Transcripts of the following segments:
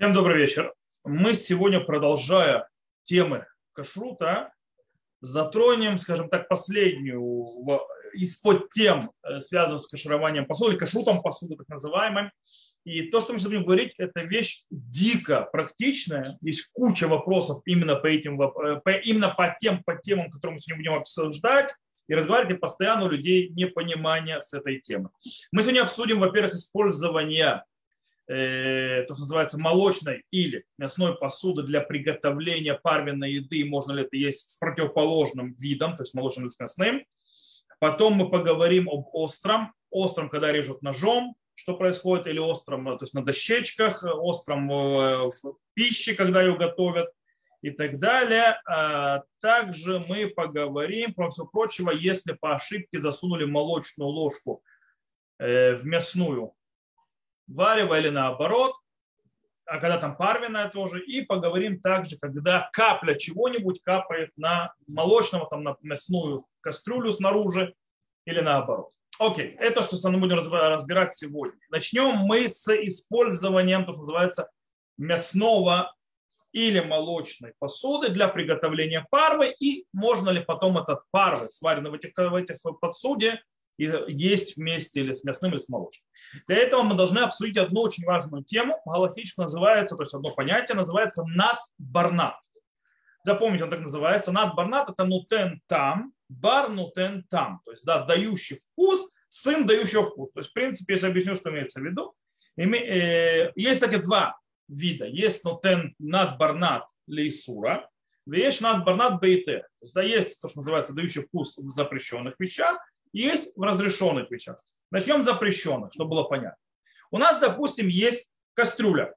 Всем добрый вечер. Мы сегодня, продолжая темы кашрута, затронем, скажем так, последнюю из-под тем, э, связанных с кашированием посуды, кашрутом посуды, так называемой. И то, что мы сейчас будем говорить, это вещь дико практичная. Есть куча вопросов именно по, этим, э, по, именно по тем по темам, которые мы сегодня будем обсуждать и разговаривать, постоянно у людей непонимание с этой темой. Мы сегодня обсудим, во-первых, использование то, что называется молочной или мясной посуды для приготовления парвенной еды, можно ли это есть с противоположным видом, то есть молочным или с мясным. Потом мы поговорим об остром, остром, когда режут ножом, что происходит, или остром, то есть на дощечках, остром в пище, когда ее готовят и так далее. А также мы поговорим, про все прочего, если по ошибке засунули молочную ложку э, в мясную варево или наоборот, а когда там парвенная тоже, и поговорим также, когда капля чего-нибудь капает на молочного, там на мясную кастрюлю снаружи или наоборот. Окей, это что мы будем разбирать сегодня. Начнем мы с использованием, то, что называется, мясного или молочной посуды для приготовления парвы и можно ли потом этот парвы, сваренный в этих, в этих подсуде, есть вместе или с мясным, или с молочным. Для этого мы должны обсудить одну очень важную тему, галактическую называется, то есть одно понятие называется над-барнат. Запомните, он так называется. Над-барнат это нутен там, бар нутен там. То есть, да, дающий вкус, сын дающего вкус. То есть, в принципе, если объясню, что имеется в виду. Э, есть, кстати, два вида. Есть нутен над-барнат лейсура, есть над-барнат бейтер. То есть, да, есть то, что называется дающий вкус в запрещенных вещах, есть в разрешенных вещах. Начнем с запрещенных, чтобы было понятно. У нас, допустим, есть кастрюля,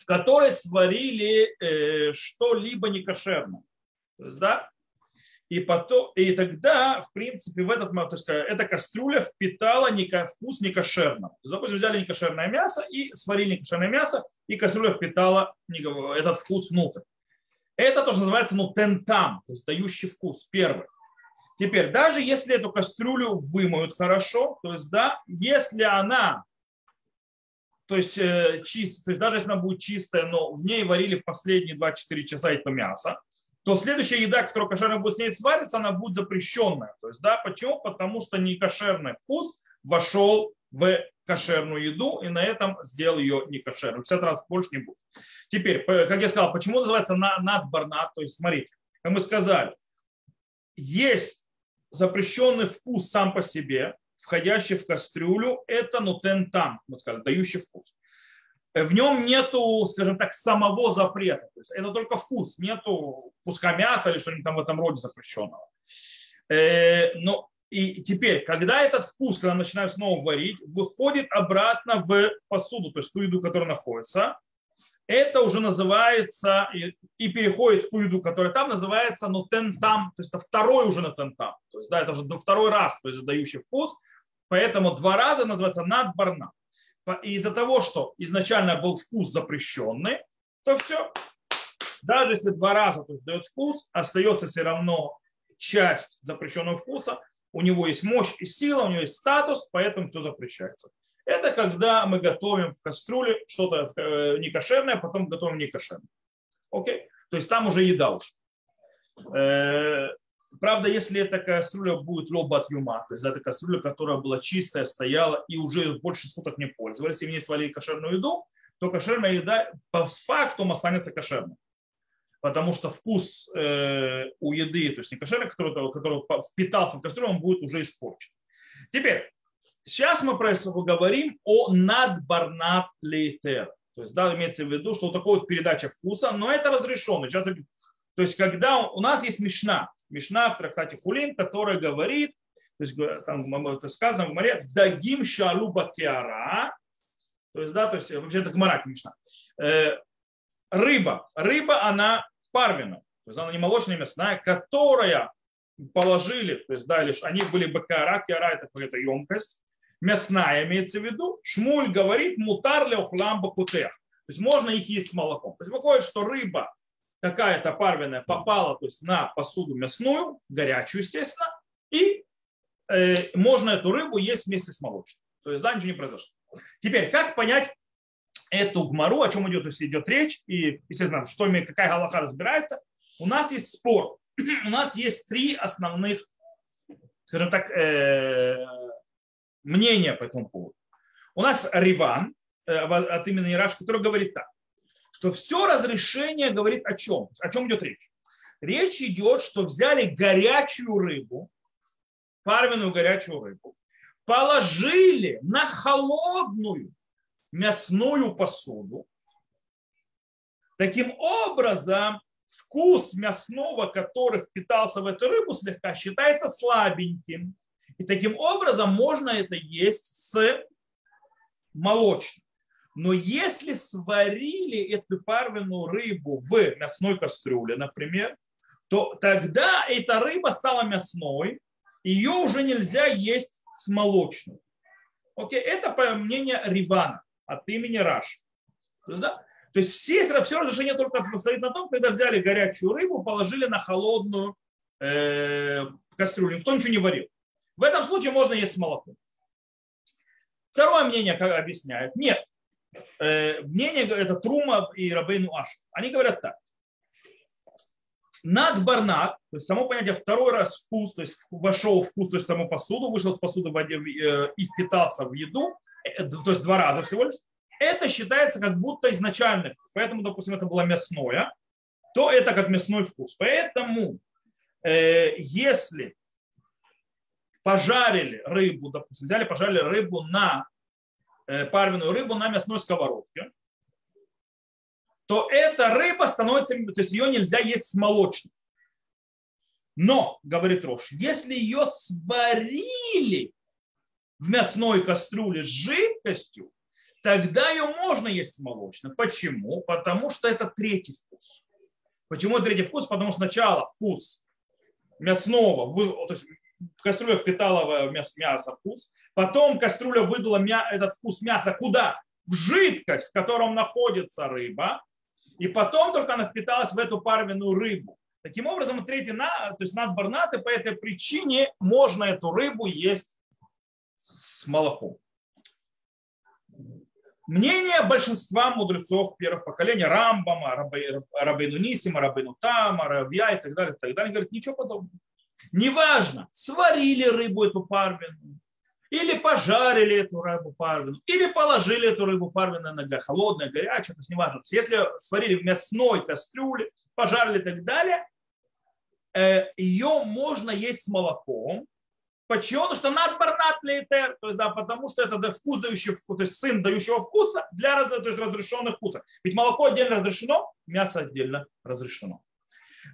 в которой сварили э, что-либо некошерное. То есть, да, и, потом, и тогда, в принципе, в этот, то есть, эта кастрюля впитала вкус некошерного. То есть, допустим, взяли некошерное мясо и сварили некошерное мясо, и кастрюля впитала этот вкус внутрь. Это тоже называется ну, тентам, то есть дающий вкус, первый. Теперь, даже если эту кастрюлю вымоют хорошо, то есть, да, если она, то есть, э, чист, то есть даже если она будет чистая, но в ней варили в последние 24 часа это мясо, то следующая еда, которая кошерная будет с ней свариться, она будет запрещенная. То есть, да, почему? Потому что некошерный вкус вошел в кошерную еду и на этом сделал ее некошерной. В этот раз больше не будет. Теперь, как я сказал, почему называется надбарнат? То есть, смотрите, как мы сказали, есть запрещенный вкус сам по себе, входящий в кастрюлю, это нутен там, мы сказали, дающий вкус. В нем нету, скажем так, самого запрета. То есть это только вкус, нету куска мяса или что-нибудь там в этом роде запрещенного. Э, но и теперь, когда этот вкус, когда начинают снова варить, выходит обратно в посуду, то есть ту еду, которая находится, это уже называется и переходит в ту еду, которая там называется нутен там, то есть это второй уже нутен там. То есть да, это уже второй раз, то есть дающий вкус. Поэтому два раза называется надбарна. из-за того, что изначально был вкус запрещенный, то все. Даже если два раза то есть, дает вкус, остается все равно часть запрещенного вкуса, у него есть мощь и сила, у него есть статус, поэтому все запрещается. Это когда мы готовим в кастрюле что-то э, некошерное, потом готовим некошерное. Окей? То есть там уже еда уж. Э, правда, если эта кастрюля будет лоба от юма, то есть это кастрюля, которая была чистая, стояла и уже больше суток не пользовались, и в ней свалили кошерную еду, то кошерная еда по факту останется кошерной. Потому что вкус э, у еды, то есть не кошерный, который, который впитался в кастрюлю, он будет уже испорчен. Теперь, Сейчас мы говорим о надбарнат лейтер. То есть, да, имеется в виду, что вот такая вот передача вкуса, но это разрешено. Сейчас, то есть, когда у нас есть мешна, мешна в трактате Хулин, которая говорит, то есть, там это сказано в море, дагим шалуба киара, то есть, да, то есть, вообще это гмарак мешна. Э, рыба, рыба, она парвина, то есть, она не молочная мясная, которая положили, то есть, да, лишь они были бакара, киара это какая-то емкость, мясная имеется в виду, Шмуль говорит мутар ле ухламба кутех. То есть можно их есть с молоком. То есть выходит, что рыба какая-то парвенная попала то есть, на посуду мясную, горячую, естественно, и э, можно эту рыбу есть вместе с молочным. То есть да, ничего не произошло. Теперь, как понять эту гмару, о чем идет, если идет речь, и, естественно, что, какая галаха разбирается, у нас есть спор. у нас есть три основных, скажем так, э, мнения по этому поводу. У нас Риван э, от имени Ираш, который говорит так, что все разрешение говорит о чем? О чем идет речь? Речь идет, что взяли горячую рыбу, парвенную горячую рыбу, положили на холодную мясную посуду. Таким образом, вкус мясного, который впитался в эту рыбу слегка, считается слабеньким. И таким образом можно это есть с молочным. Но если сварили эту парвенную рыбу в мясной кастрюле, например, то тогда эта рыба стала мясной, ее уже нельзя есть с молочным. Окей, это по мнению Ривана от имени Раш. Да? То есть все, все разрешение только стоит на том, когда взяли горячую рыбу, положили на холодную э, кастрюлю. Никто ничего не варил. В этом случае можно есть молоко. Второе мнение как объясняет. Нет. Э, мнение это Трума и Рабейну Аш. Они говорят так. Над барнат, то есть само понятие второй раз вкус, то есть вошел вкус, то есть саму посуду, вышел с посуды в воде э, и впитался в еду, э, то есть два раза всего лишь, это считается как будто изначальный вкус. Поэтому, допустим, это было мясное, то это как мясной вкус. Поэтому, э, если пожарили рыбу, допустим, взяли, пожарили рыбу на э, парвенную рыбу на мясной сковородке, то эта рыба становится, то есть ее нельзя есть с молочным. Но, говорит Рош, если ее сварили в мясной кастрюле с жидкостью, тогда ее можно есть молочно. Почему? Потому что это третий вкус. Почему третий вкус? Потому что сначала вкус мясного, то есть кастрюля впитала в мясо вкус, потом кастрюля выдала этот вкус мяса куда? В жидкость, в котором находится рыба, и потом только она впиталась в эту парвенную рыбу. Таким образом, третий, то есть над барнаты, по этой причине можно эту рыбу есть с молоком. Мнение большинства мудрецов первых поколений, Рамбама, Рабейну Нисима, Рабейну Тама, Равья и так далее, так далее, говорят, ничего подобного. Неважно, сварили рыбу эту парвину, или пожарили эту рыбу парвину, или положили эту рыбу парвину на холодное, горячее, то есть неважно. Если сварили в мясной кастрюле, пожарили и так далее, э, ее можно есть с молоком, Почему? Потому что над барнат лейтер, то есть, да, потому что это вкус дающий вкус, то есть сын дающего вкуса для то есть, разрешенных вкусов. Ведь молоко отдельно разрешено, мясо отдельно разрешено.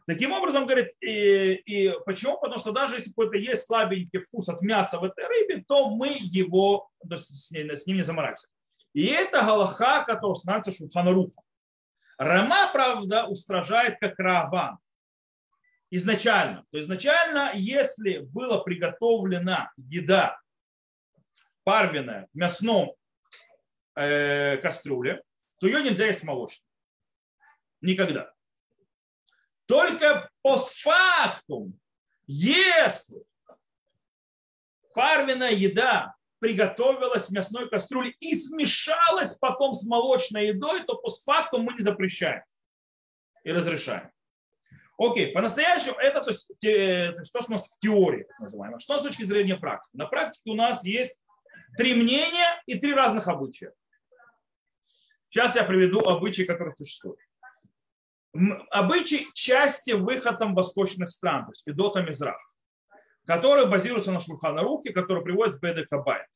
Таким образом, говорит, и, и почему? Потому что даже если какой-то есть слабенький вкус от мяса в этой рыбе, то мы его то с, с ним не замораемся. И это галаха, который становится Шулханаруфа. Рама, правда, устражает как Раван изначально. То изначально, если была приготовлена еда парвенная в мясном э, кастрюле, то ее нельзя есть молочной. Никогда. Только постфактум, если парвенная еда приготовилась в мясной кастрюле и смешалась потом с молочной едой, то постфактум мы не запрещаем и разрешаем. Окей, по-настоящему это то, есть, те, то, есть, то, что у нас в теории так называемо. Что с точки зрения практики? На практике у нас есть три мнения и три разных обычая. Сейчас я приведу обычаи, которые существуют. Обычаи части выходцам восточных стран, то есть Федота Мизрах, которые базируются на Шурхана-Рухе, которые приводят в Бедекабайт.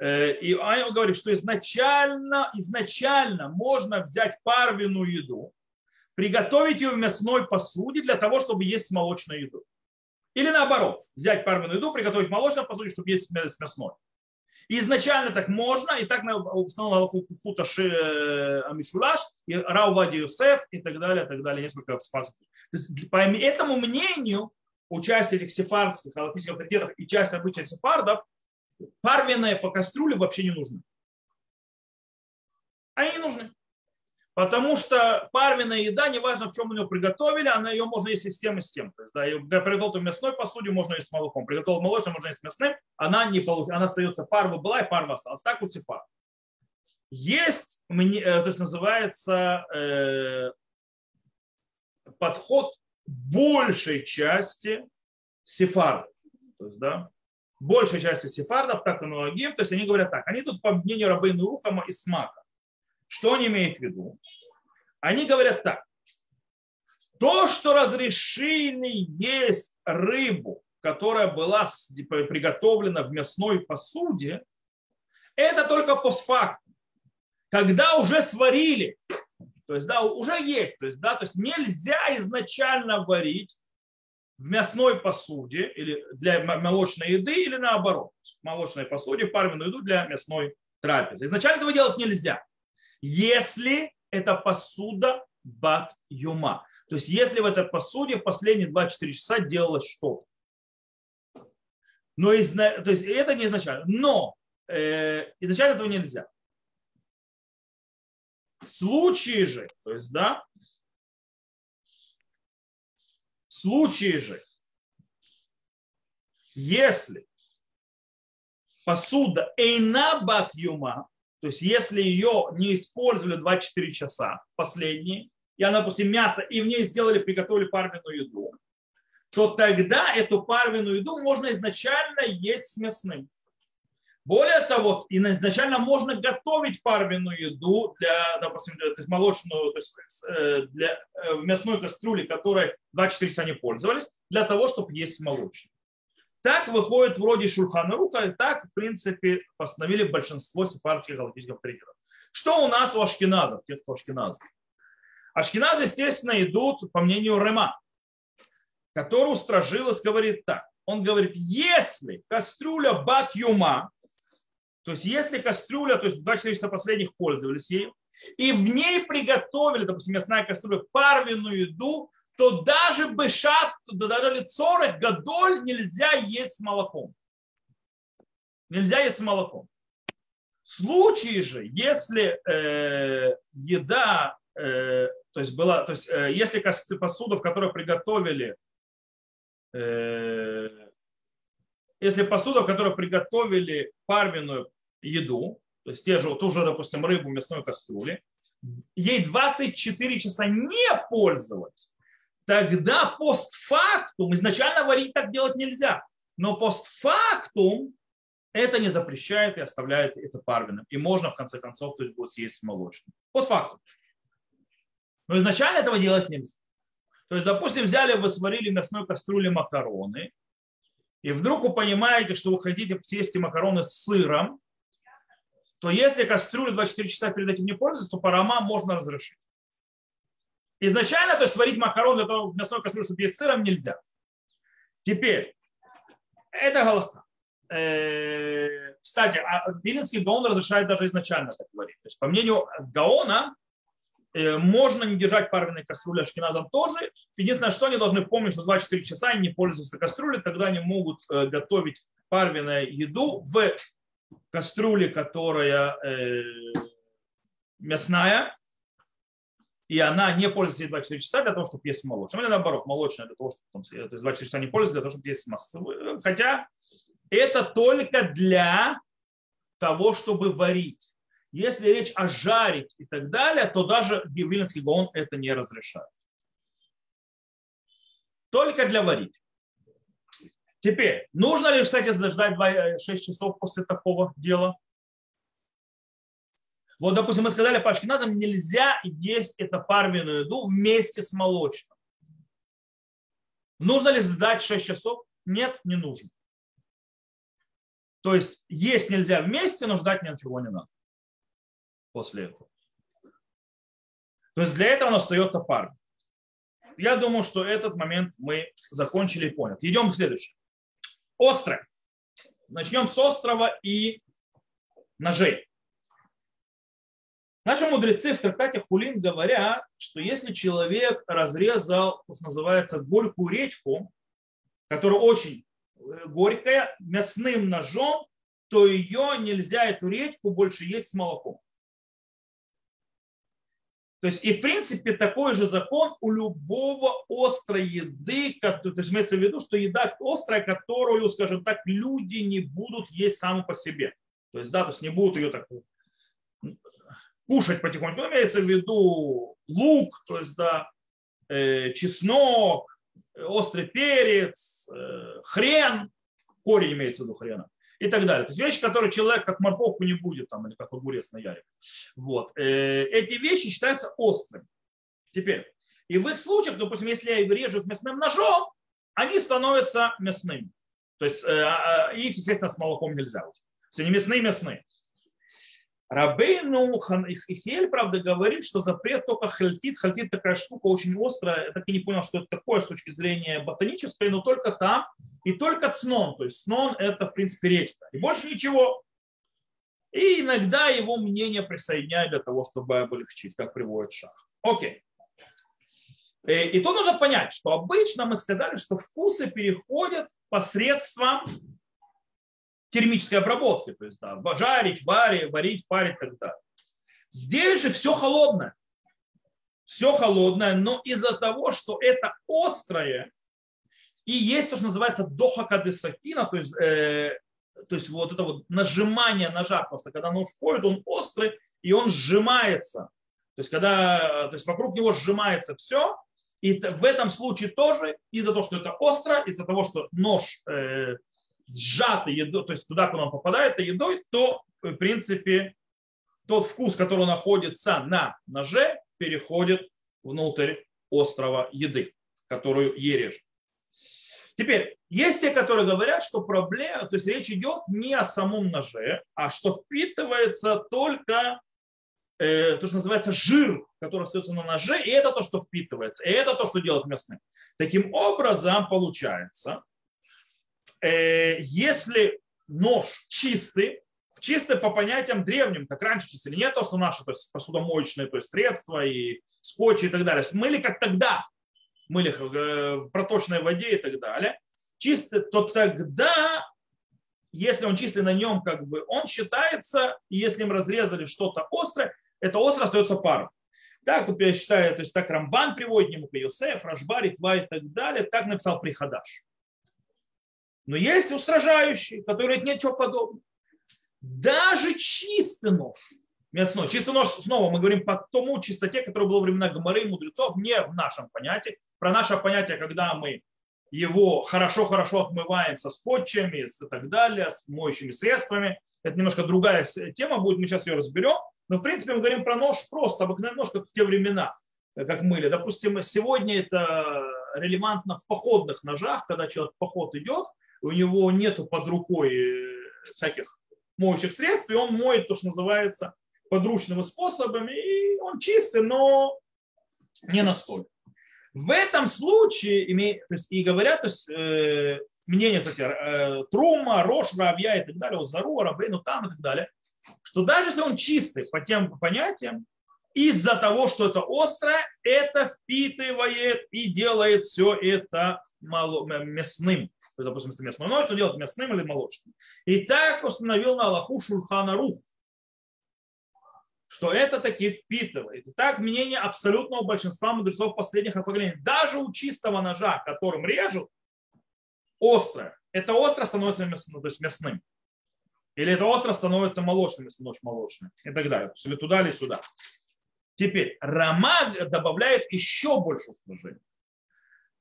Э, и он говорит, что изначально, изначально можно взять парвину еду, приготовить ее в мясной посуде для того, чтобы есть молочную еду. Или наоборот, взять парную еду, приготовить в молочной посуде, чтобы есть с мясной. Изначально так можно, и так установил Фута э, Амишулаш, и Раувади Юсеф, и так далее, и так далее, несколько спасов. По этому мнению, участие этих сефардских галактических авторитетов и часть обычных сефардов, парвенные по кастрюле вообще не нужны. Они не нужны. Потому что парвенная еда, неважно в чем ее приготовили, она ее можно есть и с тем, и с тем. То есть, да, ее приготовил в мясной посуде, можно есть с молоком. Приготовил молочным, можно есть с мясным. Она, не получ... она остается парва была и парва осталась. Так у сефар. Есть, э, то есть называется э, подход большей части сефардов. То есть, да, большей части сефардов, как и многим, то есть они говорят так, они тут по мнению Рабейну Рухама и Смака. Что они имеют в виду? Они говорят так, то, что разрешили есть рыбу, которая была приготовлена в мясной посуде, это только постфакт. Когда уже сварили, то есть, да, уже есть, то есть, да, то есть нельзя изначально варить в мясной посуде или для молочной еды или наоборот, в молочной посуде парменную еду для мясной трапезы. Изначально этого делать нельзя, если это посуда бат юма. То есть если в этой посуде в последние 24 часа делалось что-то. Но изна... то есть это не изначально. Но э, изначально этого нельзя. В случае же, то есть, да, в случае же, если посуда эйна бат юма, то есть если ее не использовали 24 часа последние, и она, допустим, мясо, и в ней сделали, приготовили парменную еду, то тогда эту парменную еду можно изначально есть с мясным. Более того, изначально можно готовить парменную еду для, допустим, то есть молочную, то есть э, для э, мясной кастрюли, которой 24 часа не пользовались, для того, чтобы есть молочную. Так выходит вроде Шульхана Руха, так, в принципе, постановили большинство сепарских галактических авторитетов. Что у нас у ашкеназов, тех, кто ашкеназов? Ашкеназы, естественно, идут по мнению Рема, который устрожилась, говорит так. Он говорит, если кастрюля бат юма, то есть если кастрюля, то есть 24 часа последних пользовались ею, и в ней приготовили, допустим, мясная кастрюля, парвенную еду, то даже бешат, даже лицорок, гадоль нельзя есть с молоком. Нельзя есть с молоком. В случае же, если э, еда, э, то есть была, то есть э, если посуда, в которой приготовили, э, если посуда, в которой приготовили парменную еду, то есть те же, ту же, допустим, рыбу в мясной кастрюле, ей 24 часа не пользоваться, тогда постфактум, изначально варить так делать нельзя, но постфактум это не запрещает и оставляет это парвиным. И можно, в конце концов, то есть будет съесть молочным. Постфактум. Но изначально этого делать нельзя. То есть, допустим, взяли, вы сварили мясной кастрюле макароны, и вдруг вы понимаете, что вы хотите съесть макароны с сыром, то если кастрюлю 24 часа перед этим не пользуется, то парама можно разрешить. Изначально, то есть сварить макарон для того, мясной кастрюлю, чтобы есть сыром, нельзя. Теперь, это галаха. Э, кстати, а Вилинский Гаон разрешает даже изначально так говорить. То есть, по мнению Гаона, э, можно не держать парвенной кастрюли ашкеназом тоже. Единственное, что они должны помнить, что 24 часа они не пользуются кастрюлей, тогда они могут э, готовить парвенную еду в кастрюле, которая мясная, и она не пользуется 24 часа для того, чтобы есть молочное. Или наоборот, молочное для того, чтобы там, то есть 24 часа не пользуется для того, чтобы есть масло. Хотя это только для того, чтобы варить. Если речь о жарить и так далее, то даже Вильнинский Гаон это не разрешает. Только для варить. Теперь, нужно ли, кстати, ждать 6 э, часов после такого дела? Вот, допустим, мы сказали по ашкеназам, нельзя есть эту парменную еду вместе с молочным. Нужно ли ждать 6 часов? Нет, не нужно. То есть есть нельзя вместе, но ждать ничего не надо после этого. То есть для этого остается парным. Я думаю, что этот момент мы закончили и поняли. Идем к следующему. Острое. Начнем с острова и ножей. Наши мудрецы в трактате Хулин говорят, что если человек разрезал, то, что называется, горькую редьку, которая очень э, горькая, мясным ножом, то ее нельзя, эту редьку, больше есть с молоком. То есть, и в принципе такой же закон у любого острой еды, то есть имеется в виду, что еда острая, которую, скажем так, люди не будут есть саму по себе. То есть, да, то есть не будут ее так кушать потихоньку. Ну, имеется в виду лук, то есть, да, э, чеснок, острый перец, э, хрен, корень имеется в виду хрена и так далее. То есть вещи, которые человек как морковку не будет, там, или как огурец на яре. Вот. Э, эти вещи считаются острыми. Теперь, и в их случаях, допустим, если я режу их мясным ножом, они становятся мясными. То есть э, а, а, их, естественно, с молоком нельзя уже. То есть они мясные, мясные. Рабейну Ихель, правда, говорит, что запрет только хальтит. Хальтит такая штука очень острая. Я так и не понял, что это такое с точки зрения ботанической, но только там и только цнон. То есть цнон это, в принципе, редька. И больше ничего. И иногда его мнение присоединяют для того, чтобы облегчить, как приводит шах. Окей. Э, и тут нужно понять, что обычно мы сказали, что вкусы переходят посредством термической обработки, то есть да, жарить, варить, варить, парить и так далее. Здесь же все холодное. Все холодное, но из-за того, что это острое, и есть то, что называется дохакадесакина, то есть, э, то есть вот это вот нажимание ножа, просто когда нож входит, он острый, и он сжимается. То есть когда, то есть вокруг него сжимается все, и в этом случае тоже из-за того, что это остро, из-за того, что нож э, сжатый едой, то есть туда, куда он попадает, едой, то, в принципе, тот вкус, который находится на ноже, переходит внутрь острова еды, которую ережь. Теперь, есть те, которые говорят, что проблема, то есть речь идет не о самом ноже, а что впитывается только э, то, что называется жир, который остается на ноже, и это то, что впитывается, и это то, что делает мясным. Таким образом, получается, Э, если нож чистый, чистый по понятиям древним, как раньше чистили, не то, что наши то есть посудомоечные то есть средства и скотчи и так далее, смыли как тогда, мыли э, в проточной воде и так далее, чистый, то тогда, если он чистый на нем, как бы, он считается, если им разрезали что-то острое, это остро остается паром. Так, я считаю, то есть так Рамбан приводит, нему Йосеф, Рашбари, Тва и так далее, так написал Прихадаш. Но есть устражающие, которые нет ничего подобного. Даже чистый нож, мясной, чистый нож, снова мы говорим по тому чистоте, которая была во времена Гоморы и мудрецов, не в нашем понятии. Про наше понятие, когда мы его хорошо-хорошо отмываем со скотчами и так далее, с моющими средствами. Это немножко другая тема будет, мы сейчас ее разберем. Но в принципе мы говорим про нож просто, обыкновенный нож, как в те времена, как мыли. Допустим, сегодня это релевантно в походных ножах, когда человек в поход идет, у него нету под рукой э, всяких моющих средств, и он моет то, что называется подручными способами, и он чистый, но не настолько. В этом случае, то есть, и говорят, то есть, э, мнение, кстати, э, Трума, Рош, Равья и так далее, Озару, Рабейну, там и так далее, что даже если он чистый по тем понятиям, из-за того, что это острое, это впитывает и делает все это мало, мясным то есть, допустим, если мясной нож, то делать мясным или молочным. И так установил на Аллаху Шульхана Рух, что это таки впитывает. И так мнение абсолютного большинства мудрецов последних поколений. Даже у чистого ножа, которым режут, острое. Это остро становится мясным, то есть мясным. Или это остро становится молочным, если нож молочный. И так далее. Или туда, или сюда. Теперь Рама добавляет еще больше устражения.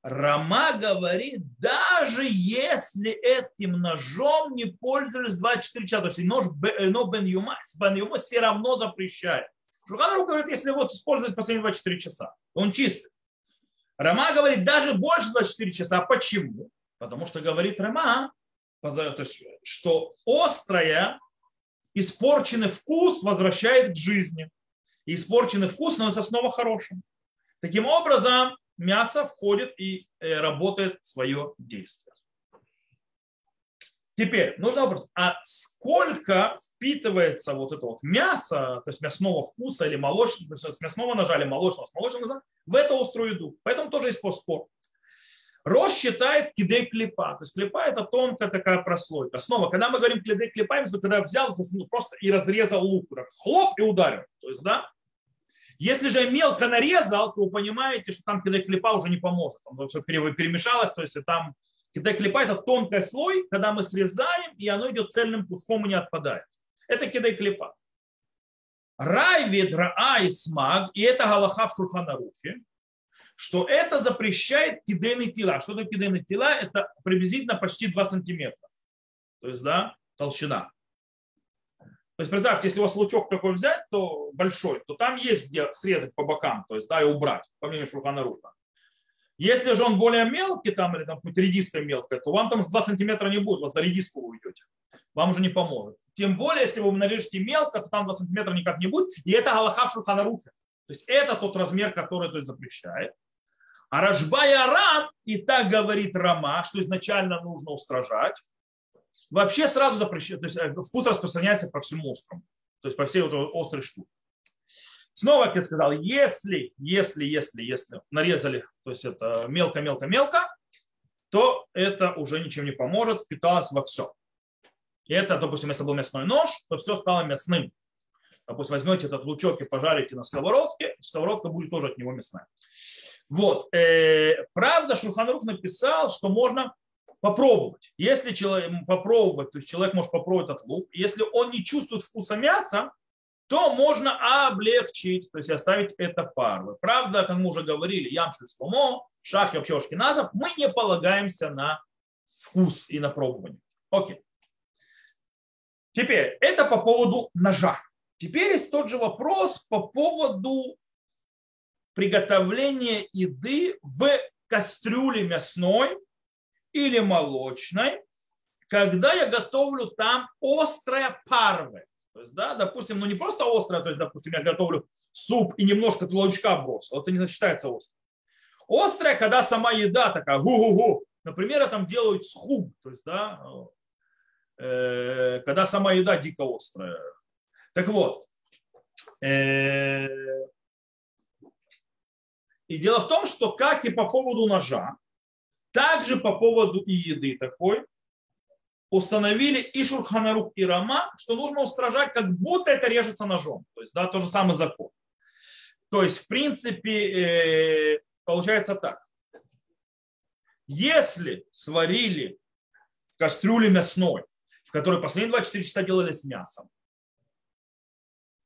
Рама говорит, даже если этим ножом не пользовались 24 часа, то есть нож э, но бен юма, бен юма все равно запрещает. Шуханарух говорит, если вот использовать последние 24 часа, он чистый. Рама говорит, даже больше 24 часа. Почему? Потому что говорит Рама, то есть, что острое, испорченный вкус возвращает к жизни. И испорченный вкус становится снова хорошим. Таким образом, мясо входит и э, работает свое действие. Теперь нужно вопрос, а сколько впитывается вот это вот мясо, то есть мясного вкуса или молочного, с мясного ножа или молочного, с молочного ножа, в эту острую еду. Поэтому тоже есть спор. Рош считает кидей клепа. То есть клепа это тонкая такая прослойка. Снова, когда мы говорим кидей клепа, то когда взял то ну, просто и разрезал лук, хлоп и ударил. То есть, да, если же мелко нарезал, то вы понимаете, что там кидай клепа уже не поможет. Там все перемешалось, то есть там кидай клепа это тонкий слой, когда мы срезаем, и оно идет цельным куском и не отпадает. Это кидай клепа. Райвид, Раа и Смаг, и это Галаха в Шурханаруфе, что это запрещает кидейны тела. Что такое кидейны тела? Это приблизительно почти 2 сантиметра. То есть, да, толщина. То есть, представьте, если у вас лучок такой взять, то большой, то там есть где срезать по бокам, то есть, да, и убрать, по мнению Шурхана Руфа. Если же он более мелкий, там, или там хоть редиска мелкая, то вам там 2 сантиметра не будет, вас за редиску вы уйдете. Вам уже не поможет. Тем более, если вы нарежете мелко, то там 2 сантиметра никак не будет. И это Галаха Шурхана Руфа. То есть, это тот размер, который то есть, запрещает. А Рашбая Рам, и так говорит Рама, что изначально нужно устражать, вообще сразу запрещает, то есть э, вкус распространяется по всему острому, то есть по всей вот острой штуке. Снова, как я сказал, если, если, если, если нарезали, то есть это мелко-мелко-мелко, то это уже ничем не поможет, впиталось во все. И это, допустим, если был мясной нож, то все стало мясным. Допустим, возьмете этот лучок и пожарите на сковородке, сковородка будет тоже от него мясная. Вот. Э, правда, Шурханрух написал, что можно попробовать. Если человек попробовать, то есть человек может попробовать этот лук. Если он не чувствует вкуса мяса, то можно облегчить, то есть оставить это парвы. Правда, как мы уже говорили, ямши шломо, шах и вообще ашкеназов, мы не полагаемся на вкус и на пробование. Окей. Теперь, это по поводу ножа. Теперь есть тот же вопрос по поводу приготовления еды в кастрюле мясной или молочной, когда я готовлю там острое парвы. То есть, да, допустим, ну не просто острое, то есть, допустим, я готовлю суп и немножко лучка бросил, это не считается острым. Острое, когда сама еда такая гу-гу-гу. Например, я там делают схуб, то есть, да, э, когда сама еда дико острая. Так вот, э, и дело в том, что как и по поводу ножа, также по поводу и еды такой, установили и Шурханарух, и Рама, что нужно устражать, как будто это режется ножом. То есть, да, тот же самый закон. То есть, в принципе, э, получается так. Если сварили в мясной, в которой последние 24 часа делали с мясом,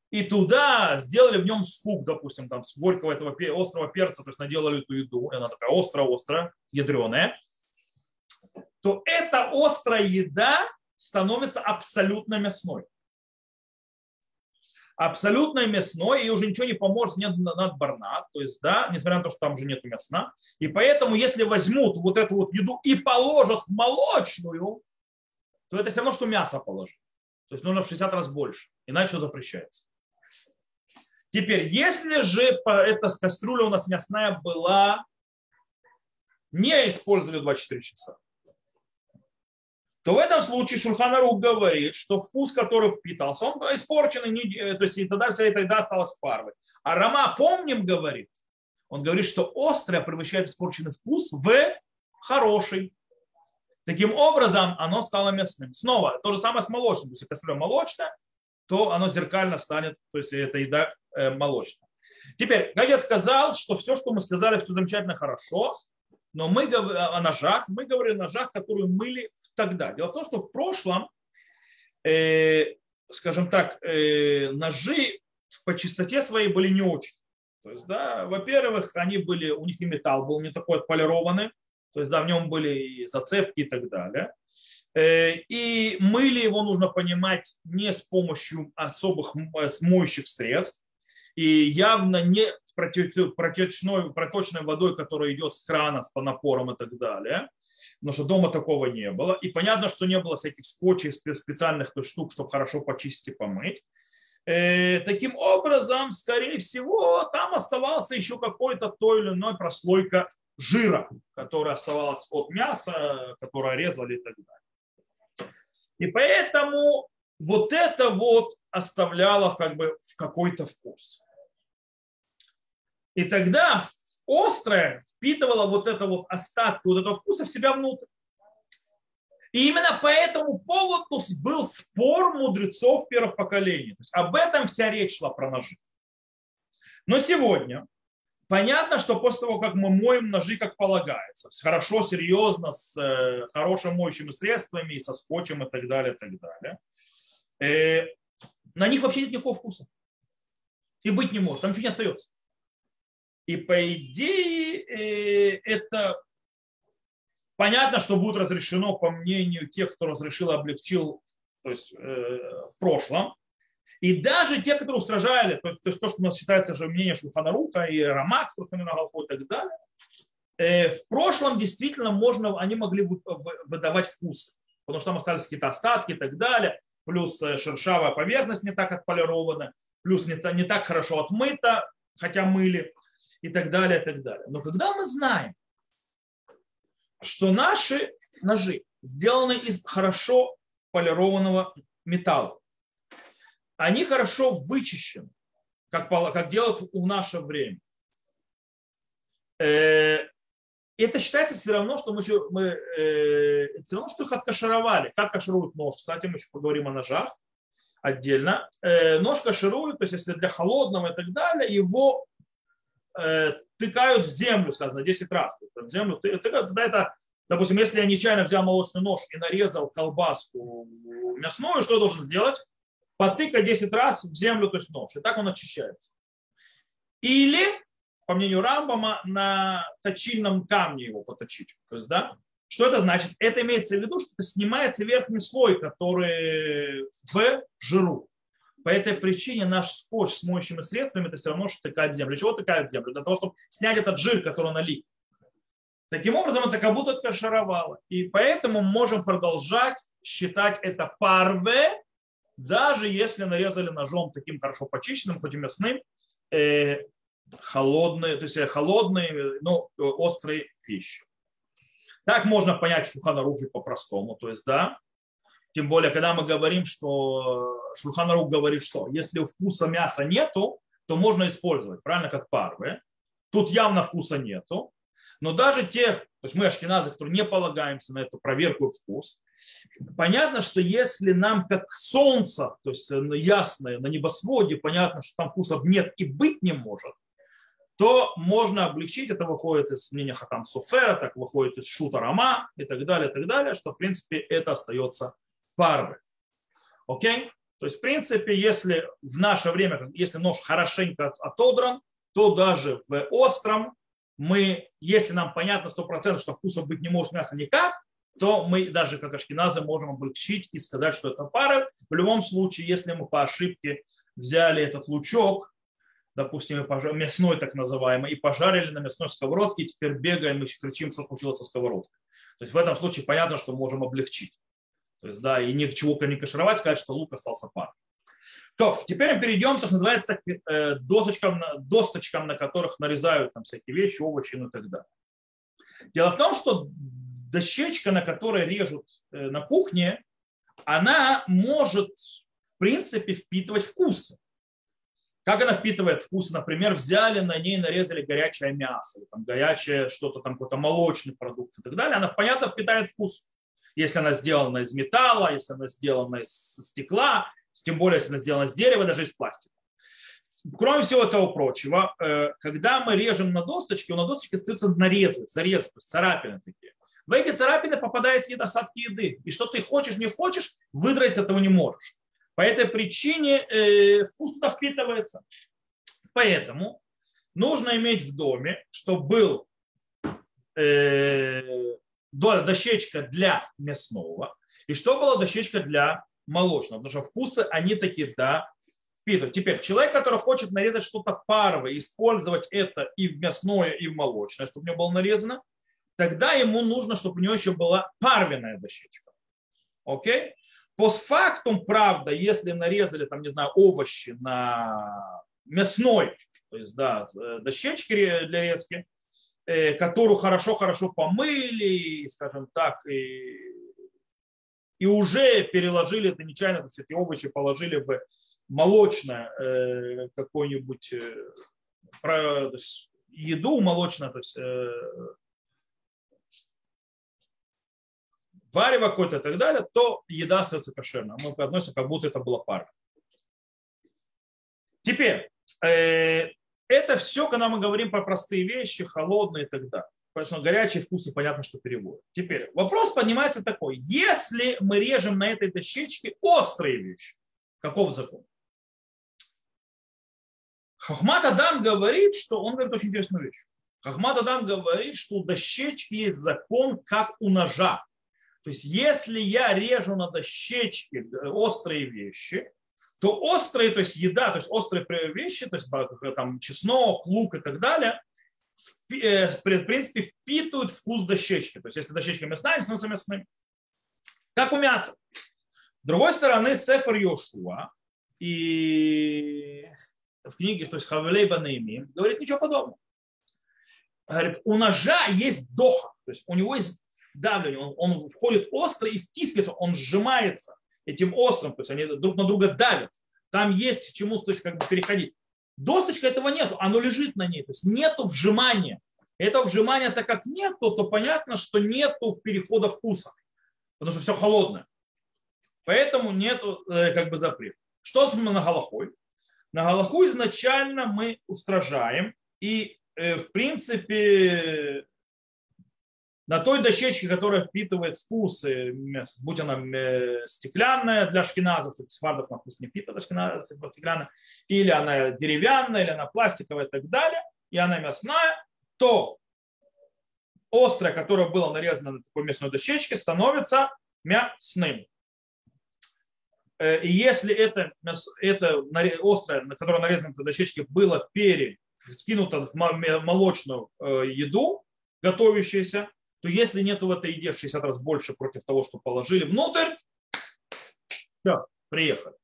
и туда сделали в нем спуг, допустим, там с горького этого острого перца, то есть наделали эту еду, и она такая острая-острая, ядреная, то эта острая еда становится абсолютно мясной. Абсолютно мясной, и уже ничего не поможет, нет над барна, то есть, да, несмотря на то, что там уже нет мясна. И поэтому, если возьмут вот эту вот еду и положат в молочную, то это все равно, что мясо положить. То есть нужно в 60 раз больше, иначе запрещается. Теперь, если же эта кастрюля у нас мясная была, не использовали 24 часа, то в этом случае Шурханарук говорит, что вкус, который впитался, он испорчен, то есть и тогда вся эта еда осталась парвой. А Рама, помним, говорит, он говорит, что острое превращает испорченный вкус в хороший. Таким образом, оно стало мясным. Снова, то же самое с молочным. Если кастрюля молочная, то оно зеркально станет, то есть эта еда э, молочная. Теперь, как я сказал, что все, что мы сказали, все замечательно хорошо, но мы о ножах, мы говорили о ножах, которые мыли тогда. Дело в том, что в прошлом, э, скажем так, э, ножи по чистоте своей были не очень. То есть, да, во-первых, они были, у них и металл был не такой отполированный, то есть, да, в нем были и зацепки и так далее. Э, и мыли его нужно понимать не с помощью особых смоющих средств, и явно не с протечной, проточной водой, которая идет с крана, с напором и так далее, потому что дома такого не было. И понятно, что не было всяких скотчей, специальных штук, чтобы хорошо почистить и помыть. Э, таким образом, скорее всего, там оставался еще какой-то той или иной прослойка жира, которая оставалась от мяса, которое резали и так далее. И поэтому вот это вот оставляло как бы в какой-то вкус. И тогда острое впитывало вот это вот остатки вот этого вкуса в себя внутрь. И именно по этому поводу был спор мудрецов первых поколений. То есть об этом вся речь шла про ножи. Но сегодня Понятно, что после того, как мы моем ножи, как полагается, хорошо, серьезно, с э, хорошими моющими средствами, со скотчем и так далее, и так далее, э, на них вообще нет никакого вкуса. И быть не может, там ничего не остается. И по идее э, это понятно, что будет разрешено по мнению тех, кто разрешил и облегчил то есть, в прошлом. И даже те, которые устражали, то есть, то, есть то что у нас считается же мнение Шульханаруха и Рамак, на Галфу и так далее, э, в прошлом действительно можно, они могли выдавать вкус, потому что там остались какие-то остатки и так далее, плюс шершавая поверхность не так отполирована, плюс не, не так хорошо отмыта, хотя мыли и так далее, и так далее. Но когда мы знаем, что наши ножи сделаны из хорошо полированного металла, они хорошо вычищены, как, как делают в наше время. Э, это считается все равно, что мы, мы э, все равно, что их откашировали. Как кашируют нож? Кстати, мы еще поговорим о ножах отдельно. Э, нож кашируют, то есть если для холодного и так далее, его Э, тыкают в землю, сказано, 10 раз. В землю тыкают, тогда это, допустим, если я нечаянно взял молочный нож и нарезал колбаску мясную, что я должен сделать? Потыкать 10 раз в землю, то есть нож. И так он очищается. Или, по мнению Рамбама, на точильном камне его поточить. То есть, да, что это значит? Это имеется в виду, что это снимается верхний слой, который в жиру. По этой причине наш скотч с моющими средствами это все равно, тыкать землю. Для чего тыкать землю? Для того, чтобы снять этот жир, который налит. Таким образом, это как будто откашаровало. И поэтому можем продолжать считать это парве, даже если нарезали ножом таким хорошо почищенным, хоть и мясным, э, холодные, то есть э, холодные, но острые вещи. Так можно понять Шухана Рухи по-простому. То есть, да, тем более, когда мы говорим, что Шурханарук говорит, что если вкуса мяса нету, то можно использовать, правильно, как парвы. Тут явно вкуса нету. Но даже тех, то есть мы ашкеназы, которые не полагаемся на эту проверку вкус, понятно, что если нам как солнце, то есть ясное на небосводе, понятно, что там вкуса нет и быть не может, то можно облегчить, это выходит из мнения Хатам Суфера, так выходит из Шута Рама и так далее, и так далее, что в принципе это остается парвы. Окей? То есть, в принципе, если в наше время, если нож хорошенько отодран, то даже в остром мы, если нам понятно 100%, что вкуса быть не может мяса никак, то мы даже как ашкеназы можем облегчить и сказать, что это пара. В любом случае, если мы по ошибке взяли этот лучок, допустим, мясной так называемый, и пожарили на мясной сковородке, и теперь бегаем и кричим, что случилось со сковородкой. То есть в этом случае понятно, что можем облегчить. То есть, да, и ничего не кашировать, сказать, что лук остался пар. То, теперь мы перейдем, то, что называется, к э, досочкам, досточкам, на которых нарезают там всякие вещи, овощи ну, и так далее. Дело в том, что дощечка, на которой режут э, на кухне, она может, в принципе, впитывать вкусы. Как она впитывает вкусы? Например, взяли на ней, нарезали горячее мясо, там, горячее что-то там, какой-то молочный продукт и так далее. Она, понятно, впитает вкус если она сделана из металла, если она сделана из стекла, тем более, если она сделана из дерева, даже из пластика. Кроме всего этого прочего, э, когда мы режем на досточке, на досточке остаются нарезы, зарезы, царапины такие. В эти царапины попадают недостатки еды. И что ты хочешь, не хочешь, выдрать этого не можешь. По этой причине э, вкус туда впитывается. Поэтому нужно иметь в доме, чтобы был э, дощечка для мясного, и что была дощечка для молочного, потому что вкусы, они такие, да, впитывают. Теперь человек, который хочет нарезать что-то паровое, использовать это и в мясное, и в молочное, чтобы у него было нарезано, тогда ему нужно, чтобы у него еще была парвенная дощечка. Окей? Постфактум, правда, если нарезали, там, не знаю, овощи на мясной, то есть, да, э, дощечки для резки, Э, которую хорошо-хорошо помыли, скажем так, и, и уже переложили это нечаянно, то есть эти овощи положили в молочное э, какой-нибудь э, то есть, еду молочное, то есть варево какое-то и так далее, то еда остается кошерной. Мы относимся, как будто это была пара. Теперь, это все, когда мы говорим про простые вещи, холодные и так далее. Поэтому горячие вкусы, понятно, что переводят. Теперь вопрос поднимается такой. Если мы режем на этой дощечке острые вещи, каков закон? Хахмат Адам говорит, что он говорит очень интересную вещь. Хахмат Адам говорит, что у дощечки есть закон, как у ножа. То есть, если я режу на дощечке острые вещи, то острые, то есть еда, то есть острые вещи, то есть там чеснок, лук и так далее, э, в принципе, впитывают вкус дощечки. То есть, если дощечка мясная, они мясными. Как у мяса. С другой стороны, Сефер Йошуа и в книге, то есть Хавелей Банейми, говорит ничего подобного. Говорит, у ножа есть доха, то есть у него есть давление, он, он входит остро и втискивается, он сжимается этим острым, то есть они друг на друга давят. Там есть к чему то есть, как бы переходить. Досточка этого нету, оно лежит на ней, то есть нету вжимания. Этого вжимания так как нету, то понятно, что нету перехода вкуса, потому что все холодное. Поэтому нету э, как бы запрета. Что с на Галахой? На Галаху изначально мы устражаем и э, в принципе на той дощечке, которая впитывает вкус, будь она э, стеклянная для шкиназов, сфардов на вкус не впитывает стеклянная, или она деревянная, или она пластиковая и так далее, и она мясная, то острое, которое было нарезано на такой мясной дощечке, становится мясным. Э, и если это, это острое, которое нарезано на дощечке, было перескинуто в молочную э, еду, готовящуюся, то если нету в этой еде в 60 раз больше против того, что положили внутрь, все, приехали.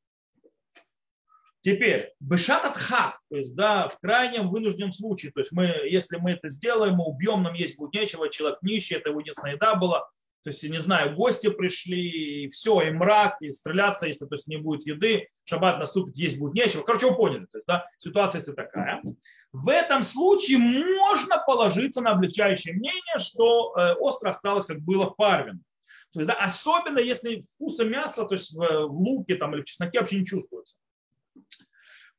Теперь, бешат от хак, то есть, да, в крайнем вынужденном случае, то есть, мы, если мы это сделаем, мы убьем, нам есть будет нечего, человек нищий, это его единственная еда была, то есть, не знаю, гости пришли, и все, и мрак, и стреляться, если то есть, не будет еды, шаббат наступит, есть будет нечего. Короче, вы поняли, то есть, да, ситуация если такая. В этом случае можно положиться на облегчающее мнение, что э, остро осталось, как было в парвин. То есть, да, особенно если вкуса мяса, то есть в, в луке там, или в чесноке вообще не чувствуется.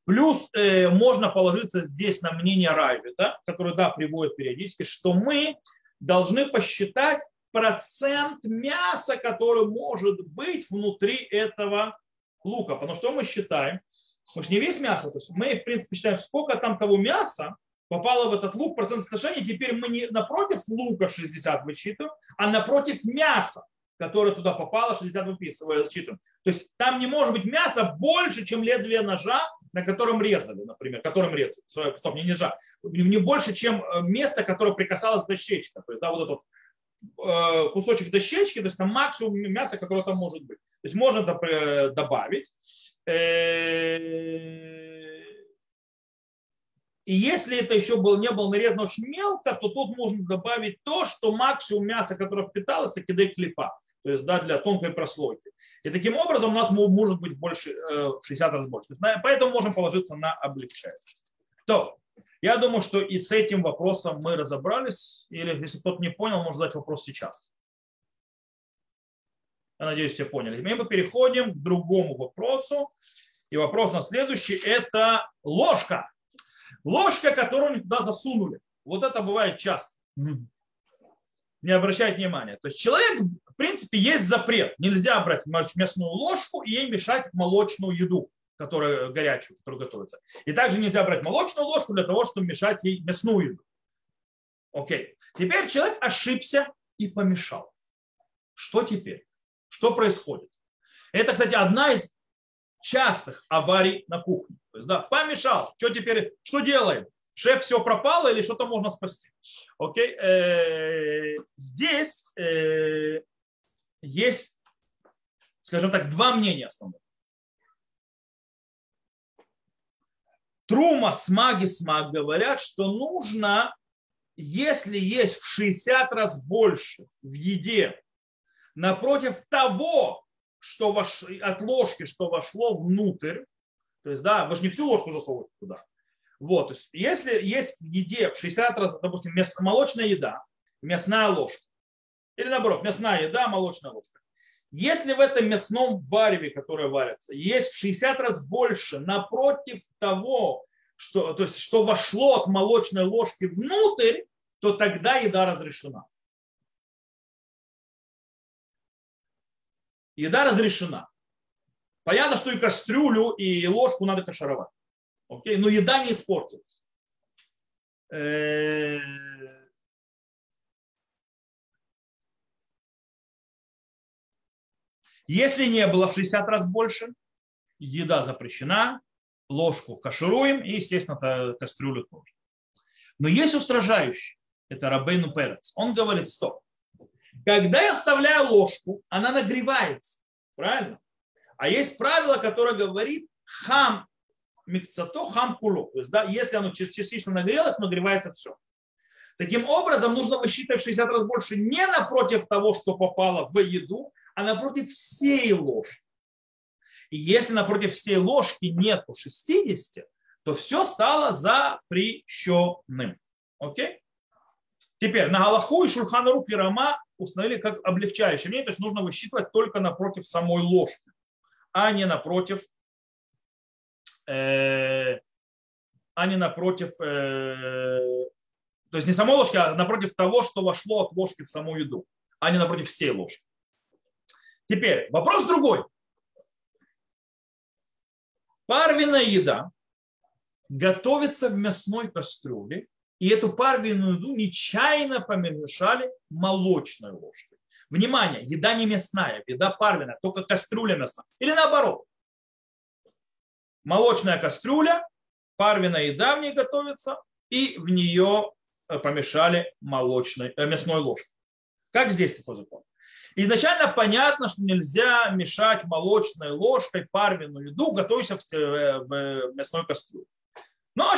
Плюс э, можно положиться здесь на мнение Райви, да, который да, приводит периодически, что мы должны посчитать процент мяса, который может быть внутри этого лука. Потому что мы считаем, мы же не весь мясо, то есть мы, в принципе, считаем, сколько там того мяса попало в этот лук, процент соотношения, теперь мы не напротив лука 60 высчитываем, а напротив мяса, которое туда попало, 60 выписываем, зачитываем. То есть там не может быть мяса больше, чем лезвие ножа, на котором резали, например, которым резали. Стоп, не ножа. Не больше, чем э, место, которое прикасалось дощечка. То есть, да, вот этот Э, кусочек дощечки, то есть там максимум мяса, которое там может быть. То есть можно э, добавить. Э, и если это еще был, не было нарезано очень мелко, то тут можно добавить то, что максимум мяса, которое впиталось, это кидай клипа. То есть да, для тонкой прослойки. И таким образом у нас может быть больше, в 60 раз больше. есть, поэтому можем положиться на облегчающее. То, я думаю, что и с этим вопросом мы разобрались. Или если кто-то не понял, можно задать вопрос сейчас. Я надеюсь, все поняли. Мы переходим к другому вопросу. И вопрос на следующий – это ложка. Ложка, которую туда засунули. Вот это бывает часто. Не обращать внимания. То есть человек, в принципе, есть запрет. Нельзя брать мясную ложку и ей мешать молочную еду которая горячую, которая готовится. И также нельзя брать молочную ложку для того, чтобы мешать ей мясную еду. Окей. Теперь человек ошибся и помешал. Что теперь? Что происходит? Это, кстати, одна из частых аварий на кухне. То есть, да, помешал. Что теперь? Что делаем? Шеф все пропало или что-то можно спасти? Окей. Э, здесь э, есть, скажем так, два мнения основных. Трума, смаги, смаг говорят, что нужно, если есть в 60 раз больше в еде, напротив того, что вош, от ложки, что вошло внутрь, то есть, да, вы же не всю ложку засовываете туда. Вот, то есть, если есть в еде в 60 раз, допустим, мяс, молочная еда, мясная ложка, или наоборот, мясная еда, молочная ложка, если в этом мясном вареве, которое варится, есть в 60 раз больше напротив того, что, то есть, что вошло от молочной ложки внутрь, то тогда еда разрешена. Еда разрешена. Понятно, что и кастрюлю, и ложку надо кашаровать. Окей? Но еда не испортилась. Э, если не было в 60 раз больше, еда запрещена, ложку кашируем и, естественно, кастрюлю тоже. Но есть устражающий, это Рабейну Перец. Он говорит, стоп. Когда я вставляю ложку, она нагревается. Правильно? А есть правило, которое говорит хам микцато, хам куло. То есть, да, если оно частично нагрелось, нагревается все. Таким образом, нужно высчитывать 60 раз больше не напротив того, что попало в еду, а напротив всей ложки. И если напротив всей ложки нету 60, то все стало запрещенным. Окей? Теперь на Галаху и Шурханарух и Рама установили как облегчающее мнение, то есть нужно высчитывать только напротив самой ложки, а не напротив, э, а не напротив, э, то есть не самой ложки, а напротив того, что вошло от ложки в саму еду, а не напротив всей ложки. Теперь вопрос другой. Парвенная еда готовится в мясной кастрюле, и эту парвенную еду нечаянно помешали молочной ложкой. Внимание, еда не мясная, еда парвенная, только кастрюля мясная. Или наоборот. Молочная кастрюля, парвенная еда в ней готовится, и в нее э, помешали молочной, э, мясной ложкой. Как здесь такой закон? Изначально понятно, что нельзя мешать молочной ложкой парвенную еду, готовясь в э, мясной кастрюле. Но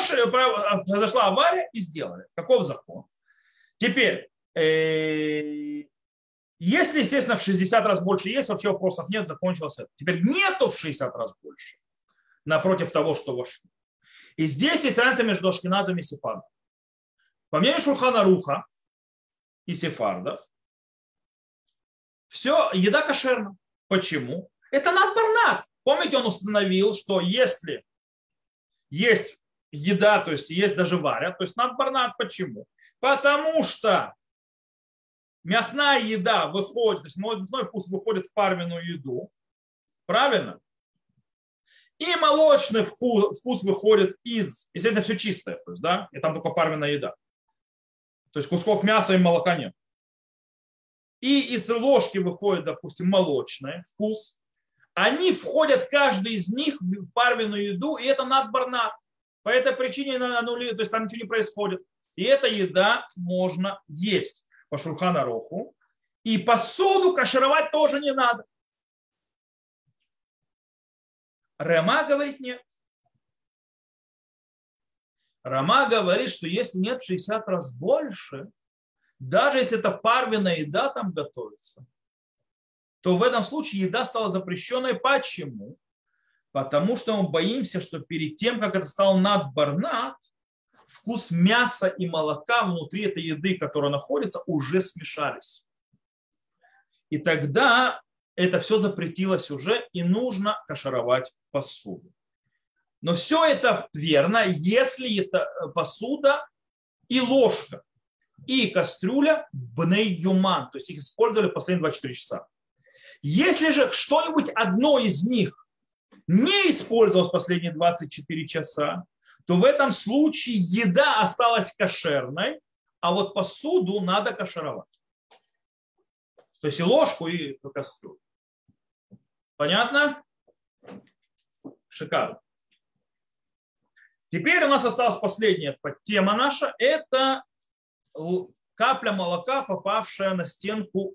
произошла авария и сделали. Каков закон? Теперь, э, если, естественно, в 60 раз больше есть, вообще вопросов нет, закончилось это. Теперь нету в 60 раз больше, напротив того, что вошло. И здесь есть разница между ашкеназами и сефардом. По мнению Шурхана Руха и сефардов, все, еда кошерна. Почему? Это надбарнат. Помните, он установил, что если есть еда, то есть есть даже варят, то есть надбарнат. Почему? Потому что мясная еда выходит, то есть мясной вкус выходит в парменную еду, правильно? И молочный вкус, вкус выходит из, естественно, все чистое, то есть, да, и там только парменная еда. То есть кусков мяса и молока нет и из ложки выходит, допустим, молочный вкус, они входят, каждый из них в парвенную еду, и это надбарнат. По этой причине анули, то есть там ничего не происходит. И эта еда можно есть по шурхана роху. И посуду кашировать тоже не надо. Рема говорит нет. Рама говорит, что если нет 60 раз больше, даже если это парвенная еда там готовится, то в этом случае еда стала запрещенной. Почему? Потому что мы боимся, что перед тем, как это стало надбарнат, вкус мяса и молока внутри этой еды, которая находится, уже смешались. И тогда это все запретилось уже, и нужно кашаровать посуду. Но все это верно, если это посуда и ложка и кастрюля бней юман, то есть их использовали последние 24 часа. Если же что-нибудь одно из них не использовалось последние 24 часа, то в этом случае еда осталась кошерной, а вот посуду надо кашировать. То есть и ложку, и кастрюлю. Понятно? Шикарно. Теперь у нас осталась последняя тема наша. Это капля молока, попавшая на стенку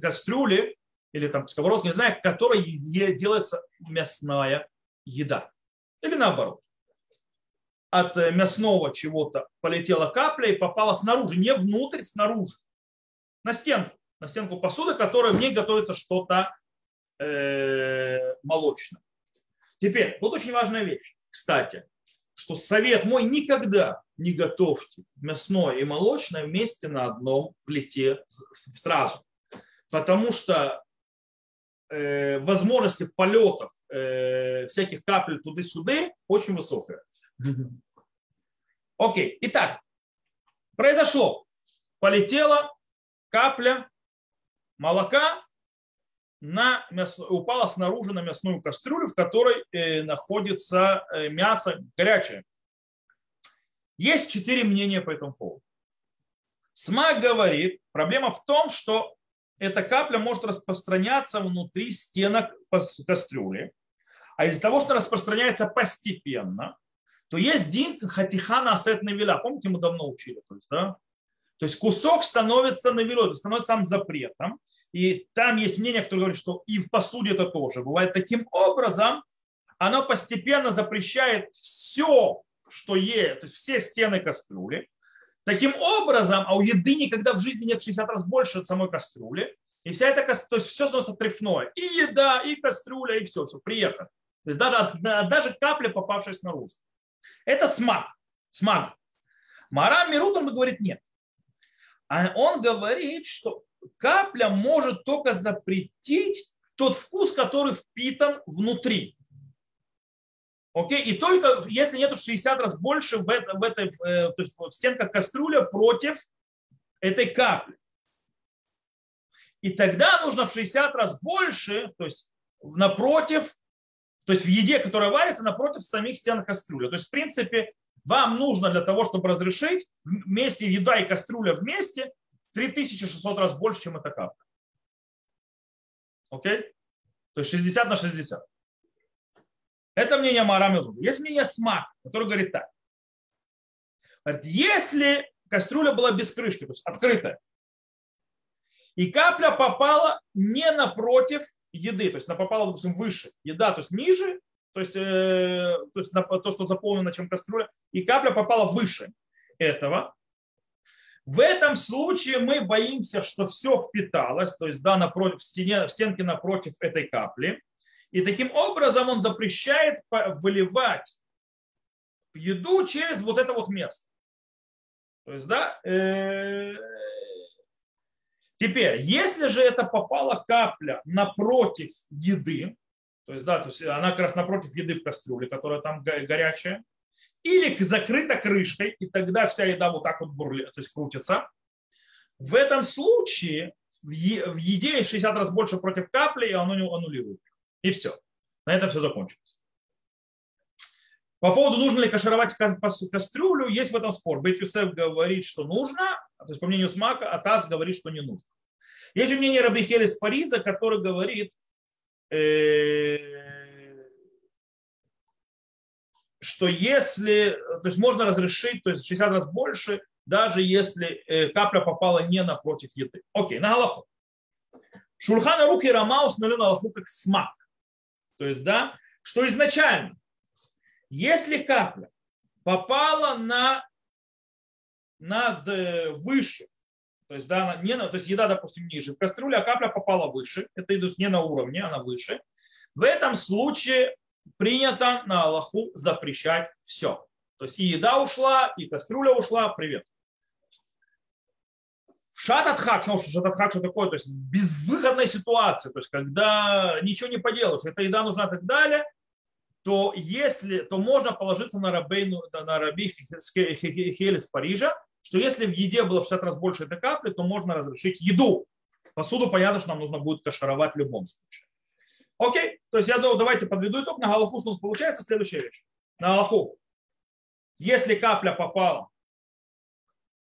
кастрюли или там сковородки, не знаю, которой делается мясная еда. Или наоборот. От э, мясного чего-то полетела капля и попала снаружи, не внутрь, снаружи. На стенку. На стенку посуды, которая в ней готовится что-то э, молочное. Теперь, вот очень важная вещь. Кстати, что совет мой никогда не готовьте мясное и молочное вместе на одном плите сразу. Потому что возможности полетов э, всяких капель туда-сюда очень высокая. Окей, итак, произошло. Полетела капля молока на мясо, упала снаружи на мясную кастрюлю, в которой э, находится э, мясо горячее. Есть четыре мнения по этому поводу. СМА говорит, проблема в том, что эта капля может распространяться внутри стенок кастрюли, а из-за того, что распространяется постепенно, то есть дин хатихана асет навиля. Помните, мы давно учили. То есть, да? то есть кусок становится навилой, становится сам запретом. И там есть мнение, которое говорит, что и в посуде это тоже бывает. Таким образом, оно постепенно запрещает все, что есть, то есть все стены кастрюли. Таким образом, а у еды никогда в жизни нет 60 раз больше от самой кастрюли. И вся эта, то есть все становится трефное. И еда, и кастрюля, и все, все, приехали. То есть даже, даже капля, попавшая снаружи. Это смак. Смак. Марам Мирутам говорит нет. А он говорит, что капля может только запретить тот вкус, который впитан внутри. Окей? И только если нету 60 раз больше в, это, в, этой, э, то есть в стенках кастрюля против этой капли. И тогда нужно в 60 раз больше, то есть напротив то есть в еде, которая варится напротив самих стен кастрюли. То есть, в принципе, вам нужно для того, чтобы разрешить вместе еда и кастрюля вместе 3600 раз больше, чем эта капля. Окей? То есть 60 на 60. Это мнение Марами Есть мнение Смак, который говорит так. Говорит, если кастрюля была без крышки, то есть открытая, и капля попала не напротив еды, то есть она попала, допустим, выше, еда, то есть ниже, то есть, э, то, есть на, то, что заполнено, чем кастрюля, и капля попала выше этого. В этом случае мы боимся, что все впиталось, то есть да, напротив, в, стене, в стенке напротив этой капли. И таким образом он запрещает выливать еду через вот это вот место. То есть, да, э, Теперь, если же это попала капля напротив еды, то есть, да, то есть она как раз напротив еды в кастрюле, которая там горячая, или закрыта крышкой, и тогда вся еда вот так вот бурлит, то есть крутится, в этом случае в еде 60 раз больше против капли, и оно не аннулирует. И все. На этом все закончилось. По поводу, нужно ли кашировать кастрюлю, есть в этом спор. Бейт Юсеф говорит, что нужно, то есть по мнению Смака, а Таз говорит, что не нужно. Есть мнение Раби из Париза, который говорит, э, что если, то есть можно разрешить, то есть 60 раз больше, даже если э, капля попала не напротив еды. Окей, на Галаху. Шульхана руки Рама установил на Галаху как смак. То есть, да, что изначально если капля попала на, над э, выше, то есть, да, не, то есть еда, допустим, ниже в кастрюле, а капля попала выше, это идут не на уровне, она выше, в этом случае принято на Аллаху запрещать все. То есть и еда ушла, и кастрюля ушла, привет. Шататхак, ну, шататхак что такое? То есть безвыходная ситуация, то есть когда ничего не поделаешь, эта еда нужна и так далее, то если, то можно положиться на, рабейну, на раби Хель Парижа, что если в еде было в 60 раз больше этой капли, то можно разрешить еду. Посуду, понятно, что нам нужно будет кашаровать в любом случае. Окей, то есть я думаю, давайте подведу итог. На Галаху что у нас получается? Следующая вещь. На Галаху. Если капля попала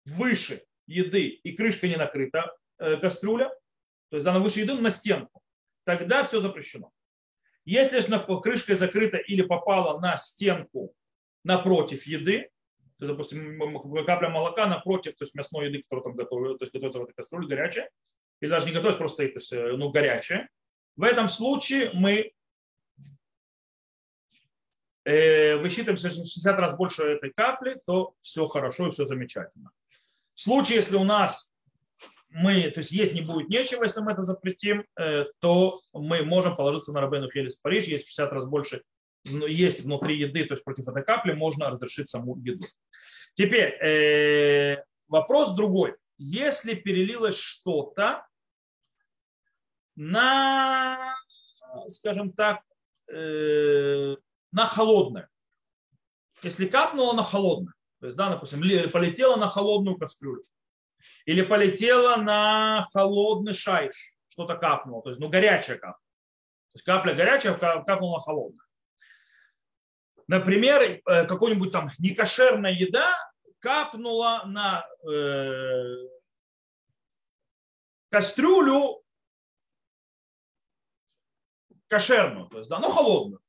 выше еды и крышка не накрыта, э, кастрюля, то есть она выше еды на стенку, тогда все запрещено. Если же крышка закрыта или попала на стенку напротив еды, то, допустим, капля молока напротив, то есть мясной еды, которая там готовится, то есть готовится в этой кастрюле, горячая, или даже не готовится, просто стоит, то есть, э, ну, горячая, в этом случае мы э, высчитываем 60 раз больше этой капли, то все хорошо и все замечательно. В случае, если у нас мы, то есть есть не будет нечего, если мы это запретим, э, то мы можем положиться на Рабену Фелис Париж, есть в 60 раз больше, есть внутри еды, то есть против этой капли можно разрешить саму еду. Теперь э, вопрос другой. Если перелилось что-то на, скажем так, э, на холодное, если капнуло на холодное, то есть, да, допустим, полетело на холодную кастрюлю, или полетела на холодный шайш. что-то капнуло, то есть, ну, горячая капля. То есть капля горячая капнула на холодное. Например, э, какой-нибудь там некошерная еда капнула на э, кастрюлю кошерную, то есть, да, но холодную.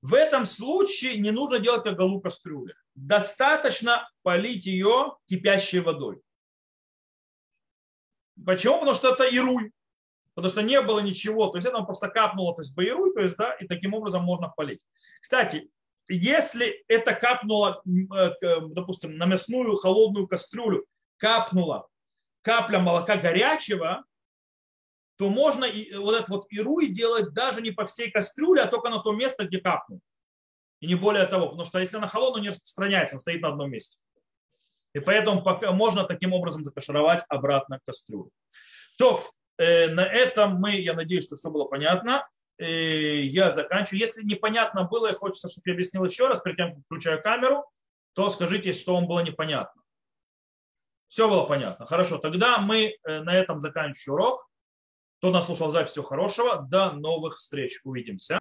В этом случае не нужно делать оголу кастрюли. Достаточно полить ее кипящей водой. Почему? Потому что это ируй. Потому что не было ничего. То есть это просто капнуло, то есть боируй, то есть, да, и таким образом можно полить. Кстати, если это капнуло, э, допустим, на мясную холодную кастрюлю, капнула капля молока горячего, то можно и, вот этот вот ируй делать даже не по всей кастрюле, а только на то место, где капнул. И не более того, потому что если она холодная, не распространяется, он стоит на одном месте. И поэтому можно таким образом закашировать обратно кастрюлю. То, э, на этом мы, я надеюсь, что все было понятно. Э, я заканчиваю. Если непонятно было и хочется, чтобы я объяснил еще раз, тем, как включаю камеру, то скажите, что вам было непонятно. Все было понятно. Хорошо, тогда мы э, на этом заканчиваем урок. Кто нас слушал запись, всего хорошего. До новых встреч. Увидимся.